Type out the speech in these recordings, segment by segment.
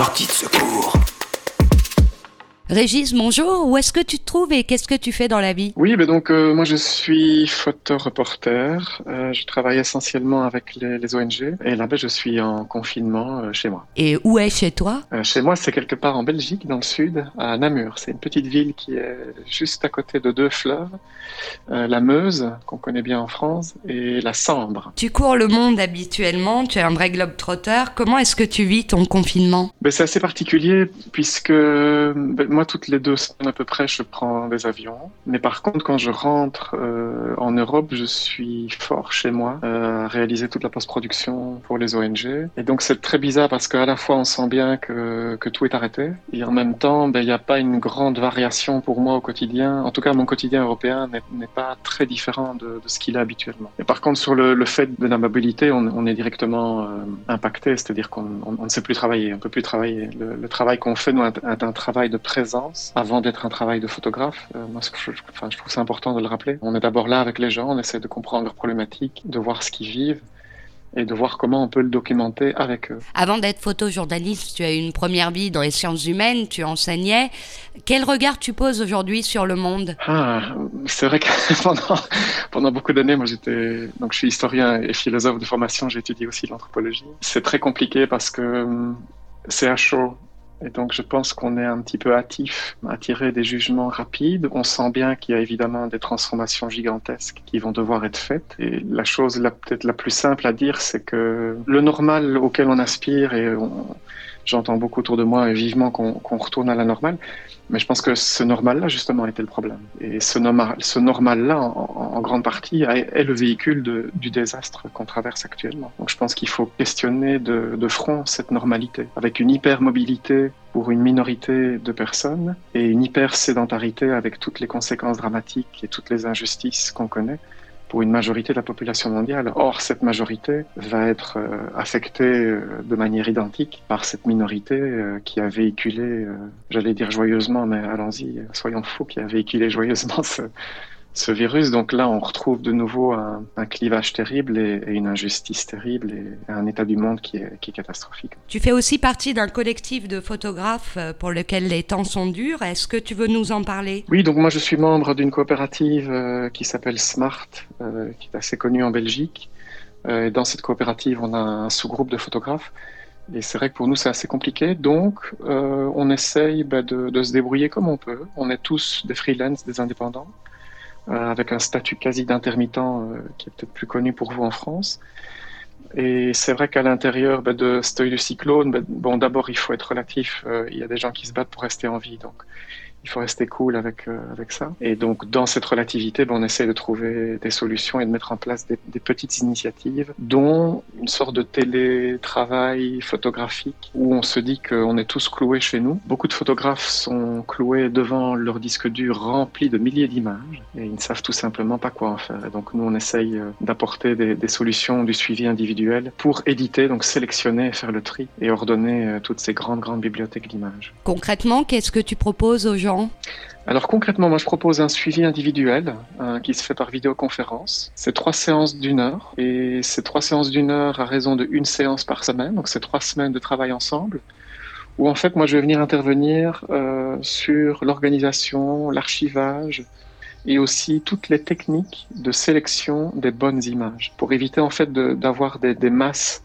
Sortie de secours. Régis, bonjour. Où est-ce que tu te trouves et qu'est-ce que tu fais dans la vie? Oui, mais donc euh, moi je suis photoreporter. Euh, je travaille essentiellement avec les, les ONG et là ben, je suis en confinement euh, chez moi. Et où est chez toi? Euh, chez moi, c'est quelque part en Belgique, dans le sud, à Namur. C'est une petite ville qui est juste à côté de deux fleuves, la Meuse, qu'on connaît bien en France, et la Sambre. Tu cours le monde habituellement, tu es un vrai globe-trotter. Comment est-ce que tu vis ton confinement? Ben, c'est assez particulier puisque ben, moi, toutes les deux semaines à peu près, je prends des avions. Mais par contre, quand je rentre euh, en Europe, je suis fort chez moi euh, à réaliser toute la post-production pour les ONG. Et donc, c'est très bizarre parce qu'à la fois, on sent bien que, tout est arrêté. Et en même temps, ben, il n'y a pas une grande variation pour moi au quotidien. En tout cas, mon quotidien européen n'est pas très différent de, ce qu'il est habituellement. Et par contre, sur le, fait de la mobilité, on, est directement euh, impacté, c'est-à-dire qu'on on, on ne sait plus travailler, on peut plus travailler. Le, travail qu'on fait est un travail de présence avant d'être un travail de photographe. Euh, moi, que je, enfin, je trouve c'est important de le rappeler. On est d'abord là avec les gens, on essaie de comprendre leurs problématiques, de voir ce qu'ils vivent et de voir comment on peut le documenter avec eux. Avant d'être photojournaliste, tu as eu une première vie dans les sciences humaines, tu enseignais. Quel regard tu poses aujourd'hui sur le monde? Ah, c'est vrai que pendant, pendant beaucoup d'années, moi j'étais, donc je suis historien et philosophe de formation, j'ai étudié aussi l'anthropologie. C'est très compliqué parce que hum, c'est à chaud. Et donc je pense qu'on est un petit peu hâtif à tirer des jugements rapides. On sent bien qu'il y a évidemment des transformations gigantesques qui vont devoir être faites. Et la chose peut-être la plus simple à dire, c'est que le normal auquel on aspire, et on- j'entends beaucoup autour de moi et vivement qu'on qu'on retourne à la normale, mais je pense que ce normal-là, justement, était le problème. Et ce, norma- ce normal-là, en, grande partie, est, le véhicule du désastre qu'on traverse actuellement. Donc je pense qu'il faut questionner de, de front cette normalité, avec une hypermobilité pour une minorité de personnes et une hyper-sédentarité avec toutes les conséquences dramatiques et toutes les injustices qu'on connaît pour une majorité de la population mondiale. Or, cette majorité va être euh, affectée euh, de manière identique par cette minorité euh, qui a véhiculé, j'allais dire joyeusement, mais allons-y, soyons fous, qui a véhiculé joyeusement ce, ce virus. Donc là, on retrouve de nouveau un, un clivage terrible et, et une injustice terrible et un état du monde qui est, qui est catastrophique. Tu fais aussi partie d'un collectif de photographes euh, pour lequel les temps sont durs. Est-ce que tu veux nous en parler? Oui, donc moi je suis membre d'une coopérative euh, qui s'appelle Smart, euh, qui est assez connue en Belgique. Euh, et dans cette coopérative, on a un sous-groupe de photographes. Et c'est vrai que pour nous, c'est assez compliqué. Donc, on essaye bah, de, de se débrouiller comme on peut. On est tous des freelance, des indépendants, avec un statut quasi d'intermittent euh, qui est peut-être plus connu pour vous en France. Et c'est vrai qu'à l'intérieur bah, de cet œil du cyclone, bah, bon, d'abord, il faut être relatif. Euh, il y a des gens qui se battent pour rester en vie. Donc, il faut rester cool avec, euh, avec ça. Et donc, dans cette relativité, ben, on essaie de trouver des solutions et de mettre en place des, petites initiatives, dont une sorte de télétravail photographique où on se dit qu'on est tous cloués chez nous. Beaucoup de photographes sont cloués devant leur disque dur rempli de milliers d'images et ils ne savent tout simplement pas quoi en faire. Et donc, nous, on essaye euh, d'apporter des, des solutions du suivi individuel pour éditer, donc sélectionner, faire le tri et ordonner euh, toutes ces grandes, grandes bibliothèques d'images. Concrètement, qu'est-ce que tu proposes aux Alors concrètement, moi je propose un suivi individuel euh, qui se fait par vidéoconférence. C'est trois séances d'une heure et ces trois séances d'une heure à raison de une séance par semaine, donc c'est trois semaines de travail ensemble. Où en fait moi je vais venir intervenir euh, sur l'organisation, l'archivage et aussi toutes les techniques de sélection des bonnes images pour éviter en fait d'avoir des masses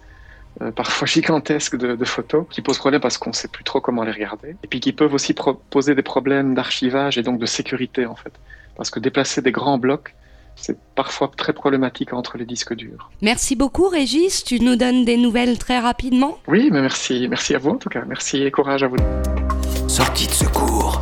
euh, parfois gigantesques de, de photos qui posent problème parce qu'on sait plus trop comment les regarder et puis qui peuvent aussi pro- poser des problèmes d'archivage et donc de sécurité en fait parce que déplacer des grands blocs c'est parfois très problématique entre les disques durs. Merci beaucoup, Régis. Tu nous donnes des nouvelles très rapidement? Oui, mais merci, merci à vous en tout cas. Merci et courage à vous. Sortie de secours.